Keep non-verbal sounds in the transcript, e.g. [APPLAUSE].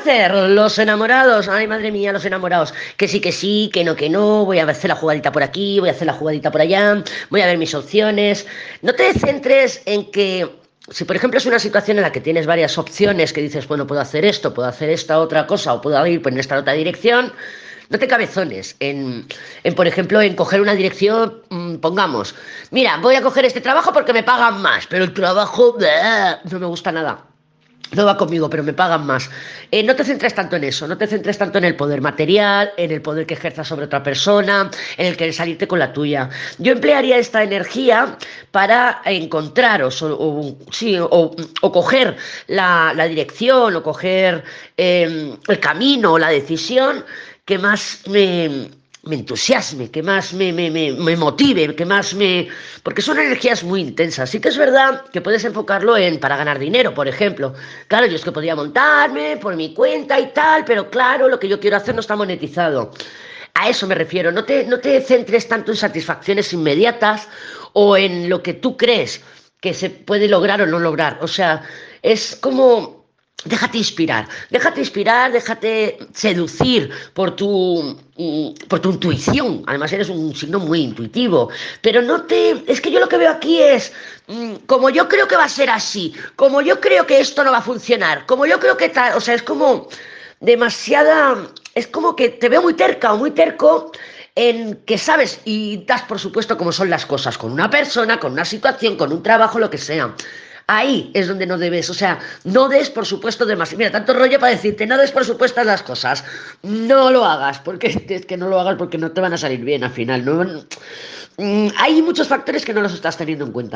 hacer? Los enamorados. Ay, madre mía, los enamorados. Que sí, que sí, que no, que no. Voy a hacer la jugadita por aquí, voy a hacer la jugadita por allá. Voy a ver mis opciones. No te centres en que si por ejemplo es una situación en la que tienes varias opciones que dices, bueno, puedo hacer esto, puedo hacer esta otra cosa o puedo ir por esta otra dirección, no te cabezones en, en, por ejemplo, en coger una dirección, mmm, pongamos, mira, voy a coger este trabajo porque me pagan más, pero el trabajo no me gusta nada no va conmigo, pero me pagan más. Eh, no te centres tanto en eso, no te centres tanto en el poder material, en el poder que ejerzas sobre otra persona, en el querer salirte con la tuya. Yo emplearía esta energía para encontrar o, o o, o coger la, la, dirección o coger eh, el camino o la decisión que más me me entusiasme, que más me, me, me, me, motive, que más me... Porque son energías muy intensas. Sí que es verdad que puedes enfocarlo en para ganar dinero, por ejemplo. Claro, yo es que podría montarme por mi cuenta y tal, pero claro, lo que yo quiero hacer no está monetizado. A eso me refiero. No te, no te centres tanto en satisfacciones inmediatas o en lo que tú crees que se puede lograr o no lograr. O sea, es como Déjate inspirar, déjate inspirar, déjate seducir por tu, mm, por tu intuición. Además, eres un signo muy intuitivo. Pero no te. Es que yo lo que veo aquí es. Mm, como yo creo que va a ser así, como yo creo que esto no va a funcionar, como yo creo que tal. O sea, es como demasiada. Es como que te veo muy terca o muy terco en que sabes y das por supuesto cómo son las cosas con una persona, con una situación, con un trabajo, lo que sea. Ahí es donde no debes, o sea, no des por supuesto demasiado. Mira, tanto rollo para decirte, no des por supuesto las cosas. No lo hagas, porque [LAUGHS] es que no lo hagas porque no te van a salir bien al final. ¿no? Mm, hay muchos factores que no los estás teniendo en cuenta.